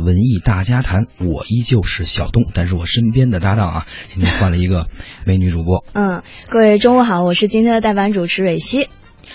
文艺大家谈，我依旧是小东，但是我身边的搭档啊，今天换了一个美女主播。嗯，各位中午好，我是今天的代班主持蕊希。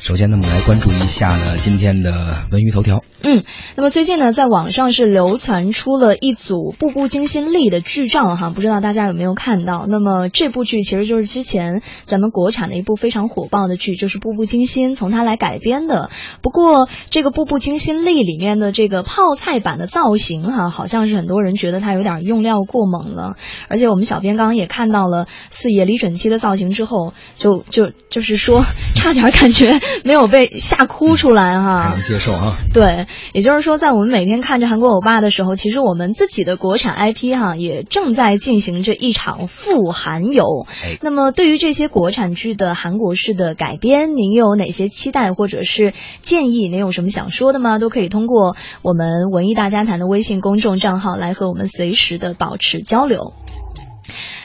首先呢，我们来关注一下呢今天的文娱头条。嗯，那么最近呢，在网上是流传出了一组《步步惊心》力的剧照哈，不知道大家有没有看到？那么这部剧其实就是之前咱们国产的一部非常火爆的剧，就是《步步惊心》，从它来改编的。不过这个《步步惊心》力里面的这个泡菜版的造型哈，好像是很多人觉得它有点用料过猛了。而且我们小编刚刚也看到了四爷李准基的造型之后，就就就是说，差点感觉。没有被吓哭出来哈，还能接受啊。对，也就是说，在我们每天看着韩国欧巴的时候，其实我们自己的国产 IP 哈也正在进行着一场复韩游。那么，对于这些国产剧的韩国式的改编，您有哪些期待或者是建议？您有什么想说的吗？都可以通过我们文艺大家谈的微信公众账号来和我们随时的保持交流。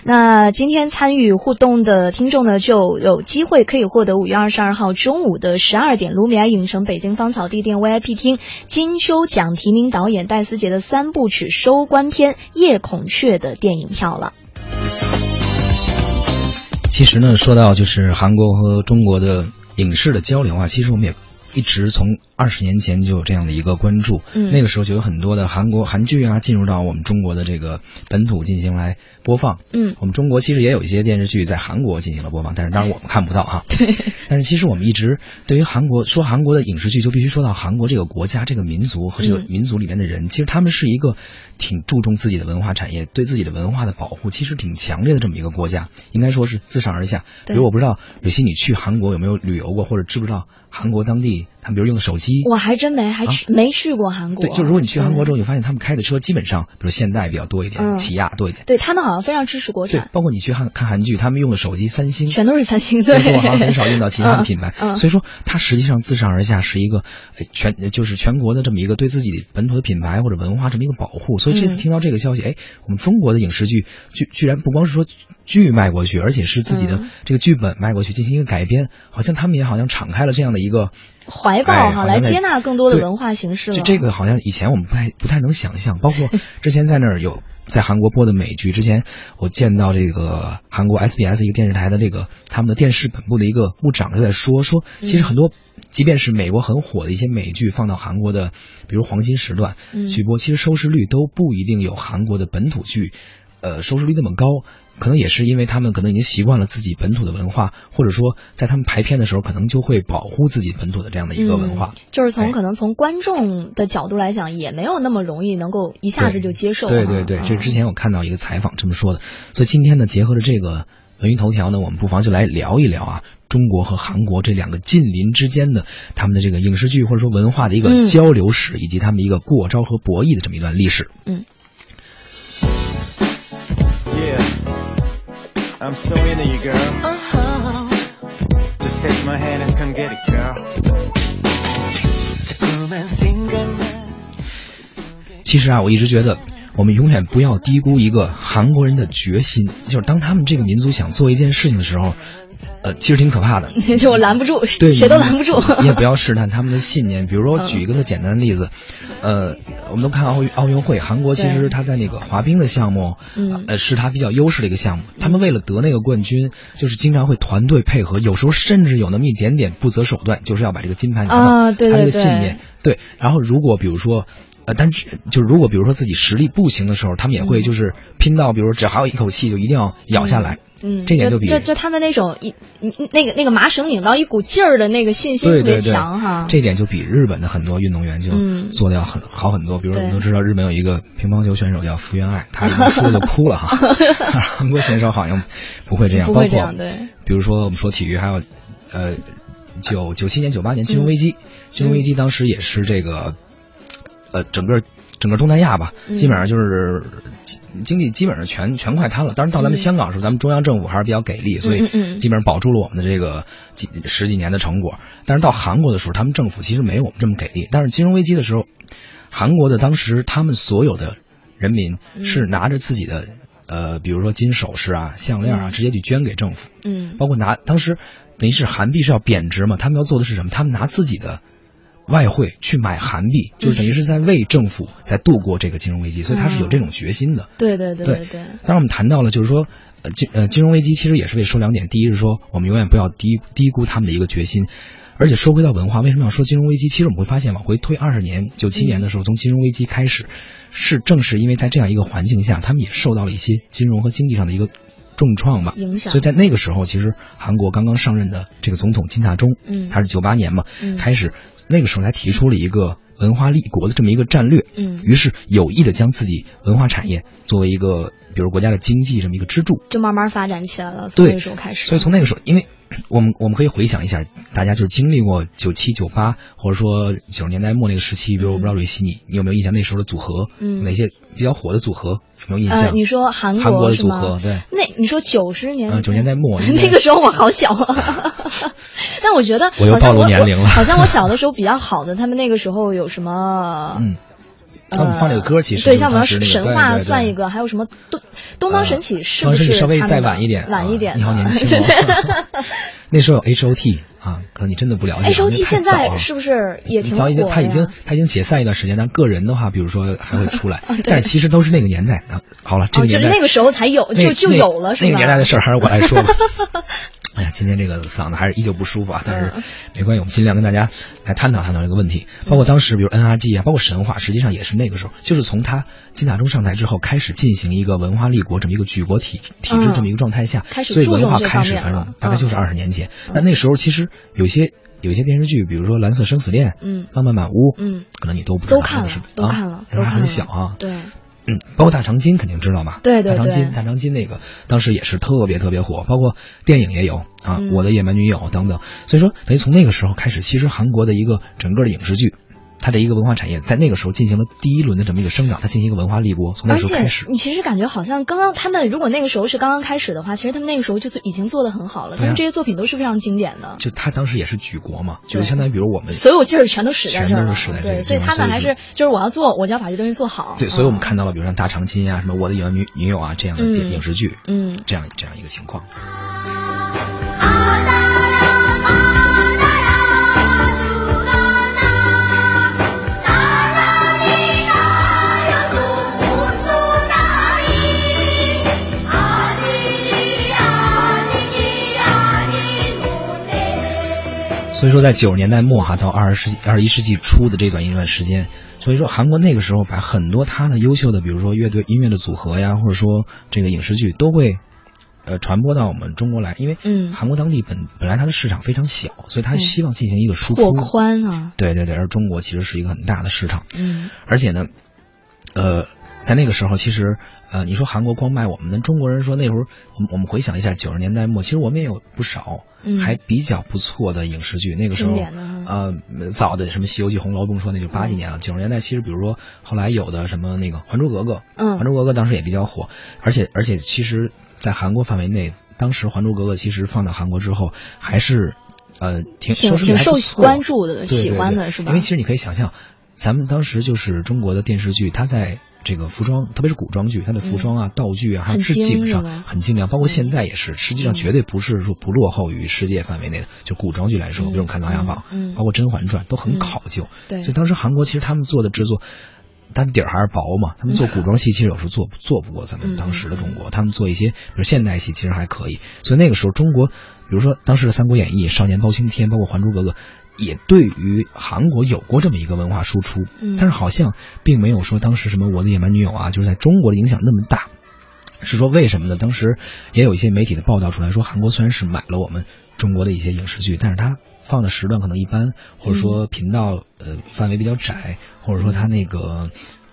那今天参与互动的听众呢，就有机会可以获得五月二十二号中午的十二点，卢米埃影城北京芳草地店 VIP 厅金秋奖提名导演戴思杰的三部曲收官片《夜孔雀》的电影票了。其实呢，说到就是韩国和中国的影视的交流啊，其实我们也一直从。二十年前就有这样的一个关注，嗯，那个时候就有很多的韩国韩剧啊进入到我们中国的这个本土进行来播放，嗯，我们中国其实也有一些电视剧在韩国进行了播放，但是当然我们看不到哈，对，但是其实我们一直对于韩国说韩国的影视剧就必须说到韩国这个国家这个民族和这个民族里面的人，其实他们是一个挺注重自己的文化产业，对自己的文化的保护其实挺强烈的这么一个国家，应该说是自上而下。比如我不知道有些你去韩国有没有旅游过，或者知不知道韩国当地他们比如用的手机，我还真没。还去没去过韩国？对，就如果你去韩国之后，你发现他们开的车基本上，比如现代比较多一点，起亚多一点。对他们好像非常支持国产。对，包括你去看看韩剧，他们用的手机三星，全都是三星，对，好像很少用到其他的品牌。所以说，它实际上自上而下是一个全就是全国的这么一个对自己本土的品牌或者文化这么一个保护。所以这次听到这个消息，哎，我们中国的影视剧居居然不光是说剧卖过去，而且是自己的这个剧本卖过去进行一个改编，好像他们也好像敞开了这样的一个。怀抱哈，来接纳更多的文化形式了。这这个好像以前我们不太不太能想象，包括之前在那儿有在韩国播的美剧，之前我见到这个韩国 SBS 一个电视台的这个他们的电视本部的一个部长就在说说，其实很多即便是美国很火的一些美剧放到韩国的，比如黄金时段去播，其实收视率都不一定有韩国的本土剧。呃，收视率那么高，可能也是因为他们可能已经习惯了自己本土的文化，或者说在他们排片的时候，可能就会保护自己本土的这样的一个文化。就是从可能从观众的角度来讲，也没有那么容易能够一下子就接受。对对对，这之前我看到一个采访这么说的。所以今天呢，结合着这个文娱头条呢，我们不妨就来聊一聊啊，中国和韩国这两个近邻之间的他们的这个影视剧或者说文化的一个交流史，以及他们一个过招和博弈的这么一段历史。嗯。Yeah, I'm so into you, girl. Uh-huh. Just take my hand and come get it, girl. 其实啊，我一直觉得，我们永远不要低估一个韩国人的决心。就是当他们这个民族想做一件事情的时候，呃，其实挺可怕的，我拦不住，对，谁都拦不住。你也不要试探他们的信念。比如说，举一个特简单的例子，呃，我们都看奥运奥运会，韩国其实他在那个滑冰的项目，呃，是他比较优势的一个项目。他们为了得那个冠军，就是经常会团队配合，有时候甚至有那么一点点不择手段，就是要把这个金牌拿到。他这个信念，对。然后，如果比如说。呃，但是就是如果比如说自己实力不行的时候，他们也会就是拼到，比如只还有一口气，就一定要咬下来。嗯，这点就比就就他们那种一那个那个麻绳拧到一股劲儿的那个信心特别强哈。这点就比日本的很多运动员就做的要很好很多。比如我们都知道日本有一个乒乓球选手叫福原爱，他输就哭了哈。韩国选手好像不会这样，包括对，比如说我们说体育还有呃九九七年九八年金融危机，金融危机当时也是这个。呃，整个整个东南亚吧，基本上就是经济基本上全全快瘫了。当然到咱们香港时候，咱们中央政府还是比较给力，所以基本上保住了我们的这个几十几年的成果。但是到韩国的时候，他们政府其实没有我们这么给力。但是金融危机的时候，韩国的当时他们所有的人民是拿着自己的呃，比如说金首饰啊、项链啊，直接去捐给政府。嗯，包括拿当时等于是韩币是要贬值嘛，他们要做的是什么？他们拿自己的。外汇去买韩币，就是等于是在为政府在度过这个金融危机，所以他是有这种决心的。对对对对对。当然，我们谈到了，就是说，呃，金呃金融危机其实也是为说两点，第一是说我们永远不要低低估他们的一个决心，而且说回到文化，为什么要说金融危机？其实我们会发现，往回推二十年，九七年的时候，从金融危机开始，是正是因为在这样一个环境下，他们也受到了一些金融和经济上的一个。重创吧，影响。所以在那个时候，其实韩国刚刚上任的这个总统金大中，嗯，他是九八年嘛，嗯，开始那个时候才提出了一个文化立国的这么一个战略，嗯，于是有意的将自己文化产业作为一个，比如国家的经济这么一个支柱，就慢慢发展起来了。从那个时候开始，所以从那个时候，因为我们我们可以回想一下，大家就是经历过九七九八，或者说九十年代末那个时期，比如我不知道瑞希你你有没有印象那时候的组合，嗯，哪些比较火的组合有没有印象？呃，你说韩韩国的组合，对，那你说九十年，嗯，九十年代末，那个时候我好小啊，但我觉得我又暴露年龄了，好像我 小的时候比较好的，他们那个时候有什么？嗯。他们放这个歌，其实对，像我们神话算一个，还有什么东东方神起是不是稍微再晚一点？晚一点。你好年轻 哦。那时候有 H O T 啊，可能你真的不了解。H O T 现在是不是也挺早已经他已经他已经解散一段时间，但个人的话，比如说还会出来，但是其实都是那个年代啊。好了，这个年代那个时候才有，就就有了，是吧？那个年代的事儿还是我来说吧。哎呀，今天这个嗓子还是依旧不舒服啊，但是没关系，我们尽量跟大家来探讨探讨这个问题。包括当时，比如 N R G 啊，包括神话，实际上也是那个时候，就是从他金大中上台之后，开始进行一个文化立国这么一个举国体体制这么一个状态下，所以文化开始繁荣，大概就是二十年前。但那时候其实有些有些电视剧，比如说《蓝色生死恋》、嗯，《浪漫满屋》，嗯，可能你都不知道，都看了，都看了，那时候还很小啊，对。嗯，包括大长今肯定知道嘛？对对对，大长今，大长今那个当时也是特别特别火，包括电影也有啊，嗯《我的野蛮女友》等等。所以说，等于从那个时候开始，其实韩国的一个整个的影视剧。它的一个文化产业在那个时候进行了第一轮的这么一个生长，它进行一个文化立国，从那时候开始。你其实感觉好像刚刚他们如果那个时候是刚刚开始的话，其实他们那个时候就已经做的很好了，他们这些作品都是非常经典的。就他当时也是举国嘛，就相当于比如我们所有劲儿全都使在这儿了，对，所以他们还是就是我要做，我就要把这东西做好。对，所以我们看到了，比如像大长今啊，什么我的野蛮女女友啊这样的影视剧，嗯，这样这样一个情况。所以说，在九十年代末哈到二十世纪二十一世纪初的这段一段时间，所以说韩国那个时候把很多他的优秀的，比如说乐队音乐的组合呀，或者说这个影视剧，都会呃传播到我们中国来。因为嗯，韩国当地本本来它的市场非常小，所以他希望进行一个输出拓宽啊。对对对，而中国其实是一个很大的市场。嗯，而且呢，呃。在那个时候，其实，呃，你说韩国光卖我们的中国人说那会儿，我们我们回想一下九十年代末，其实我们也有不少还比较不错的影视剧。那个时候，呃，早的什么《西游记》《红楼》，不用说，那就八几年了。九十年代其实，比如说后来有的什么那个《还珠格格》，嗯，《还珠格格》当时也比较火，而且而且其实，在韩国范围内，当时《还珠格格》其实放到韩国之后，还是呃挺挺挺受关注的，喜欢的是吧？因为其实你可以想象，咱们当时就是中国的电视剧，它在。这个服装，特别是古装剧，它的服装啊、道具啊，还有置景上很精良，包括现在也是，实际上绝对不是说不落后于世界范围内的。就古装剧来说，比如看《琅琊榜》，包括《甄嬛传》，都很考究。对，所以当时韩国其实他们做的制作，但底儿还是薄嘛。他们做古装戏，其实有时候做做不过咱们当时的中国。他们做一些比如现代戏，其实还可以。所以那个时候，中国，比如说当时的《三国演义》《少年包青天》，包括《还珠格格》。也对于韩国有过这么一个文化输出，但是好像并没有说当时什么《我的野蛮女友》啊，就是在中国的影响那么大。是说为什么呢？当时也有一些媒体的报道出来说，韩国虽然是买了我们中国的一些影视剧，但是它放的时段可能一般，或者说频道呃范围比较窄，或者说它那个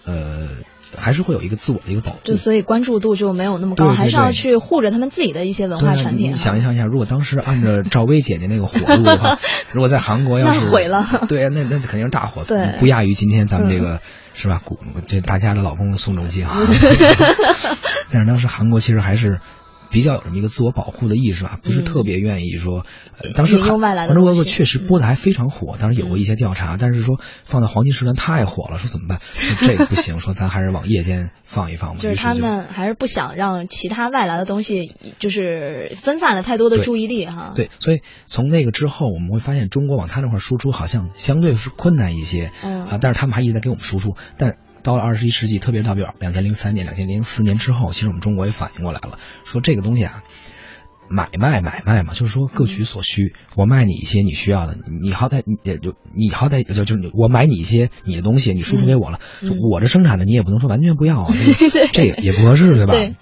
呃。还是会有一个自我的一个保护，就所以关注度就没有那么高，还是要去护着他们自己的一些文化产品。你想一想一下，如果当时按照赵薇姐姐那个火度的话，如果在韩国要是毁了，对，那那肯定是大火，对，不亚于今天咱们这个是吧？古这大家的老公宋仲基啊。但是当时韩国其实还是比较有这么一个自我保护的意识吧，不是特别愿意说。呃，当时《还珠格格》确实播的还非常火，当时有过一些调查，但是说放在黄金时段太火了，说怎么办？说 这个不行，说咱还是往夜间放一放吧。就是他们还是不想让其他外来的东西，就是分散了太多的注意力哈。，对，所以从那个之后，我们会发现中国往他那块输出好像相对是困难一些。嗯啊，但是他们还一直在给我们输出。但到了二十一世纪，特别是到比如两千零三年、两千零四年之后，其实我们中国也反应过来了，说这个东西啊，买卖买卖嘛，就是说各取所需。我卖你一些你需要的，你你好歹你也就你好歹就就是我买你一些你的东西，你输出给我了，嗯我这生产的你也不能说完全不要啊，这也也不合适，对吧？对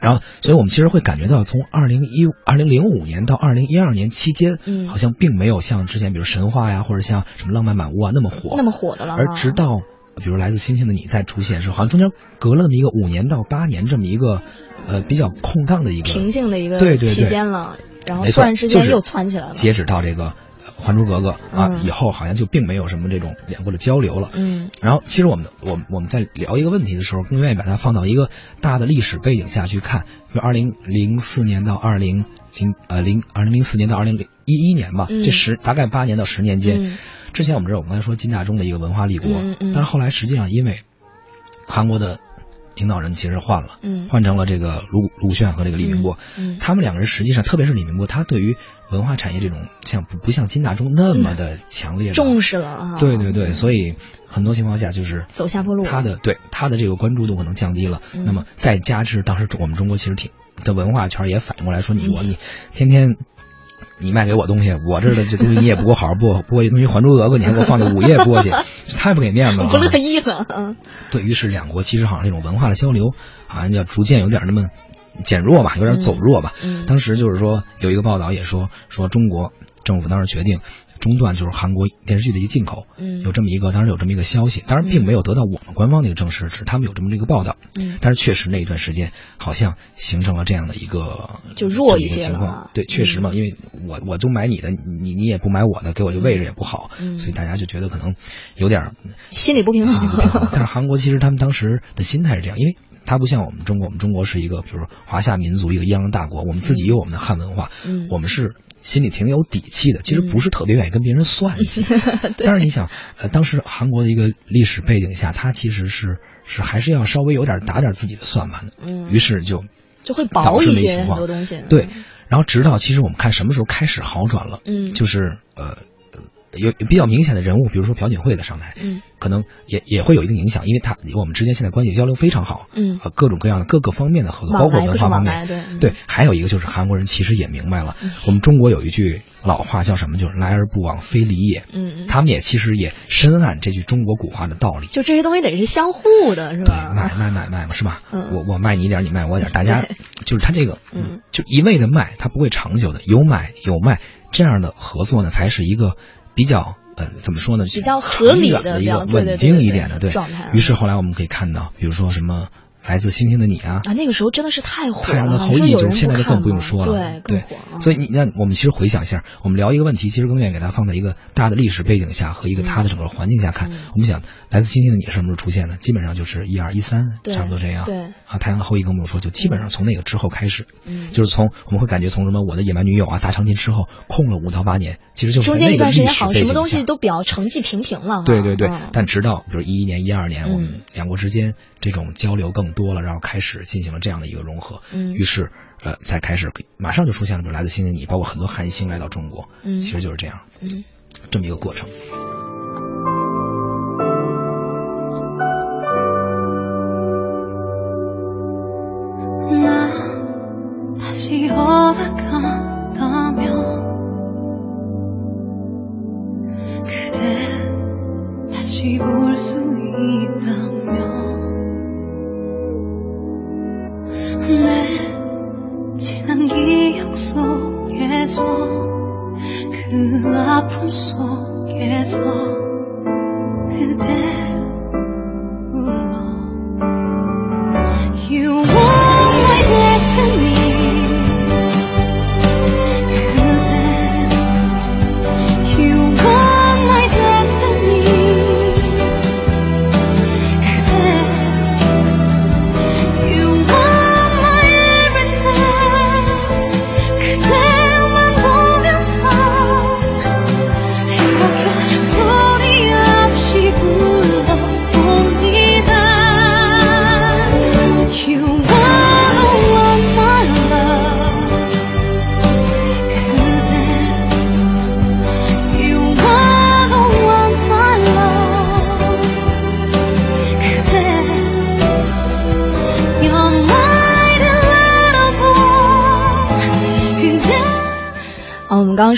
然后，所以我们其实会感觉到，从二零一二零零五年到二零一二年期间，嗯好像并没有像之前，比如神话呀，或者像什么浪漫满屋啊那么火，那么火的了。而直到比如来自星星的你再出现的时候，好像中间隔了那么一个五年到八年这么一个呃比较空荡的一个平静的一个对对对期间了，然后突然之间就是又窜起来了。截止到这个呃《还珠格格》啊、嗯以后，好像就并没有什么这种两国的交流了。嗯然后，其实我们我们我们在聊一个问题的时候，更愿意把它放到一个大的历史背景下去看，比如二零零四年到二零零呃零二零零四年到二零零一一年吧，嗯这十大概八年到十年间。嗯之前我们知道，我们刚才说金大中的一个文化立国，但是后来实际上因为韩国的领导人其实换了，嗯换成了这个卢卢铉和这个李明博，嗯他们两个人实际上，特别是李明博，他对于文化产业这种像不不像金大中那么的强烈的重视了啊。对对对，所以很多情况下就是走下坡路他的对他的这个关注度可能降低了。嗯那么再加之当时我们中国其实挺的文化圈也反应过来说，你你天天。你卖给我东西，我这儿的这东西你也不给我好好播播一东西《还珠格格》，你还给我放在午夜播去，这太不给面子了、啊。不乐意了。嗯对于是两国其实好像这种文化的交流，好像要逐渐有点那么减弱吧，有点走弱吧。嗯当时就是说有一个报道也说说中国政府当时决定中断就是韩国电视剧的一个进口，嗯有这么一个当时有这么一个消息，当然并没有得到我们官方的一个证实，只是他们有这么一个报道。嗯但是确实那一段时间好像形成了这样的一个就弱一些情况。对，确实嘛，因为我我就买你的，你你也不买我的，给我这位置也不好，嗯所以大家就觉得可能有点儿心理不平衡衡。但是韩国其实他们当时的心态是这样，因为它不像我们中国，我们中国是一个比如说华夏民族一个泱泱大国，我们自己有我们的汉文化，嗯我们是心里挺有底气的，其实不是特别愿意跟别人算计。但是你想，呃，当时韩国的一个历史背景下，他其实是是还是要稍微有点打点自己的算盘的，嗯于是就就会导致薄一些很那情况多东西。对，然后直到其实我们看什么时候开始好转了，嗯就是呃。有有比较明显的人物，比如说朴槿惠的上台，嗯可能也也会有一定影响，因为他我们之间现在关系交流非常好，嗯呃，各种各样的各个方面的合作，包括文化方面。对嗯对，还有一个就是韩国人其实也明白了，我们中国有一句老话叫什么，就是来而不往非礼也。嗯嗯，他们也其实也深谙这句中国古话的道理。就这些东西得是相互的，是对，吧？买卖买卖嘛，是吧？嗯我我卖你一点，你卖我一点，大家就是他这个，嗯，就一味的卖，他不会长久的。有买有卖，这样的合作呢，才是一个比较呃怎么说呢？比较合理的一个稳定一点的对状态于是后来我们可以看到，比如说什么来自星星的你啊，啊，那个时候真的是太火了，太阳的后裔就现在就更不用说了，对，更火啊。所以你那我们其实回想一下，我们聊一个问题，其实更愿意给它放在一个大的历史背景下和一个它的整个环境下看。嗯我们想，来自星星的你什么时候出现的？基本上就是一二一三，对差不多这样。对啊，太阳的后裔更不用说，就基本上从那个之后开始，嗯就是从我们会感觉从什么我的野蛮女友啊、大长今之后空了五到八年，其实就是中间一段时间好像什么东西都比较成绩平平了哈。对对对，嗯但直到比如一一年、一二年，嗯我们两国之间这种交流更多了，然后开始进行了这样的一个融合，嗯。于是呃，才开始马上就出现了，比如来自星星你，包括很多韩星来到中国，嗯。其实就是这样，嗯。这么一个过程。 속에서 그대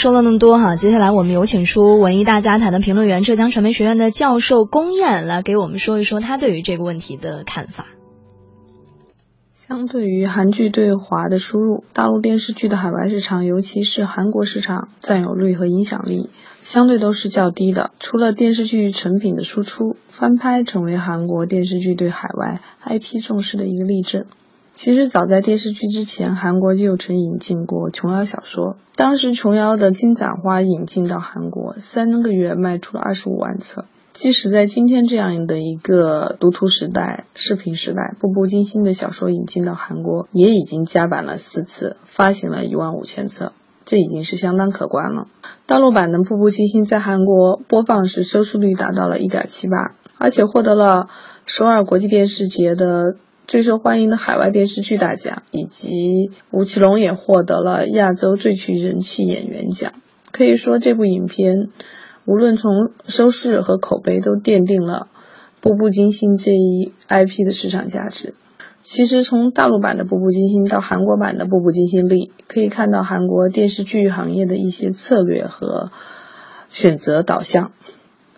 说了那么多哈，接下来我们有请出文艺大家谈的评论员、浙江传媒学院的教授龚燕来给我们说一说他对于这个问题的看法。相对于韩剧对华的输入，大陆电视剧的海外市场，尤其是韩国市场占有率和影响力，相对都是较低的。除了电视剧成品的输出，翻拍成为韩国电视剧对海外 IP 重视的一个例证。其实早在电视剧之前，韩国就曾引进过琼瑶小说。当时琼瑶的《金盏花》引进到韩国，三个月卖出了二十五万册。即使在今天这样的一个读图时代、视频时代，《步步惊心》的小说引进到韩国，也已经加版了四次，发行了一万五千册，这已经是相当可观了。大陆版的《步步惊心》在韩国播放时收视率达到了一点七八，而且获得了首尔国际电视节的最受欢迎的海外电视剧大奖，以及吴奇隆也获得了亚洲最具人气演员奖。可以说，这部影片。无论从收视和口碑，都奠定了《步步惊心》这一 IP 的市场价值。其实，从大陆版的《步步惊心》到韩国版的《步步惊心力》，可以看到韩国电视剧行业的一些策略和选择导向。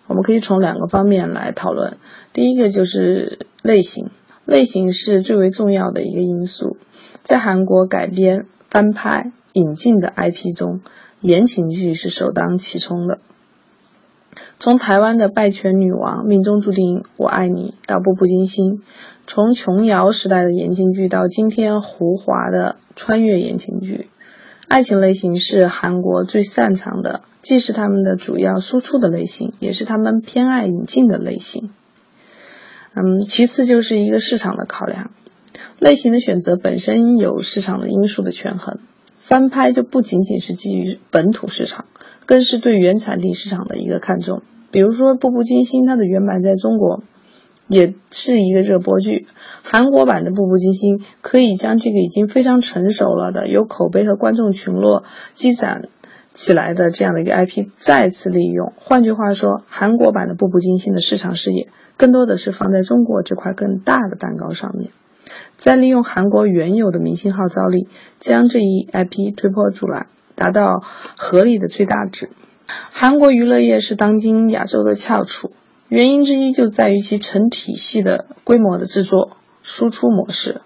我们可以从两个方面来讨论。第一个就是类型，类型是最为重要的一个因素。在韩国改编、翻拍、引进的 IP 中，言情剧是首当其冲的。从台湾的《拜权女王》命中注定我爱你到《步步惊心》，从琼瑶时代的言情剧到今天胡华的穿越言情剧，爱情类型是韩国最擅长的，既是他们的主要输出的类型，也是他们偏爱引进的类型。嗯，其次就是一个市场的考量，类型的选择本身有市场的因素的权衡，翻拍就不仅仅是基于本土市场。更是对原产地市场的一个看重。比如说《步步惊心》，它的原版在中国也是一个热播剧。韩国版的《步步惊心》可以将这个已经非常成熟了的、有口碑和观众群落积攒起来的这样的一个 IP 再次利用。换句话说，韩国版的《步步惊心》的市场视野更多的是放在中国这块更大的蛋糕上面，再利用韩国原有的明星号召力，将这一 IP 推波助澜。达到合理的最大值。韩国娱乐业是当今亚洲的翘楚，原因之一就在于其成体系的规模的制作、输出模式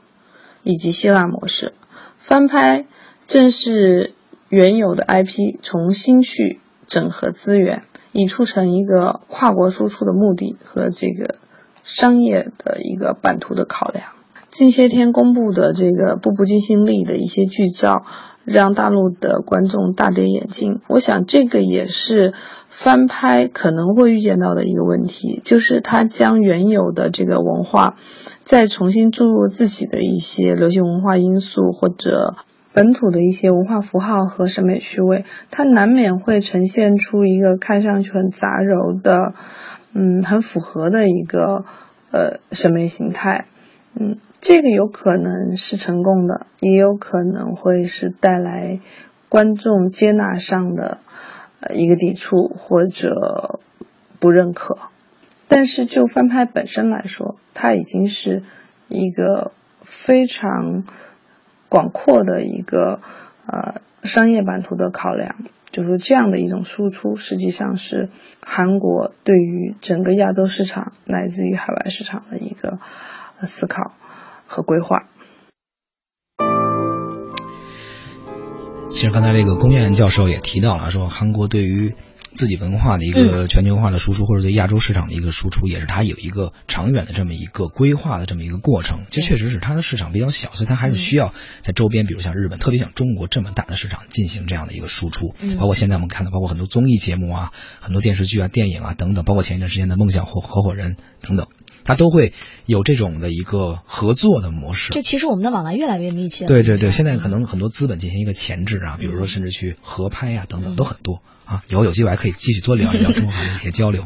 以及希腊模式。翻拍正是原有的 IP 重新去整合资源，以促成一个跨国输出的目的和这个商业的一个版图的考量。近些天公布的这个《步步惊心》里的一些剧照。让大陆的观众大跌眼镜。我想这个也是翻拍可能会遇见到的一个问题，就是它将原有的这个文化再重新注入自己的一些流行文化因素或者本土的一些文化符号和审美趣味，它难免会呈现出一个看上去很杂糅的，嗯，很符合的一个呃审美形态，嗯。这个有可能是成功的，也有可能会是带来观众接纳上的呃一个抵触或者不认可。但是就翻拍本身来说，它已经是一个非常广阔的一个呃商业版图的考量。就是这样的一种输出，实际上是韩国对于整个亚洲市场乃至于海外市场的一个思考。和规划。其实刚才这个龚燕教授也提到了，说韩国对于自己文化的一个全球化的输出，或者对亚洲市场的一个输出，也是它有一个长远的这么一个规划的这么一个过程。其实确实是它的市场比较小，所以它还是需要在周边，比如像日本，特别像中国这么大的市场进行这样的一个输出。包括现在我们看到，包括很多综艺节目啊，很多电视剧啊、电影啊等等，包括前一段时间的《梦想合合伙人》等等。它都会有这种的一个合作的模式。就其实我们的往来越来越密切。对对对，现在可能很多资本进行一个前置啊，比如说甚至去合拍呀等等都很多啊。以后有机会还可以继续多聊一聊中韩的一些交流。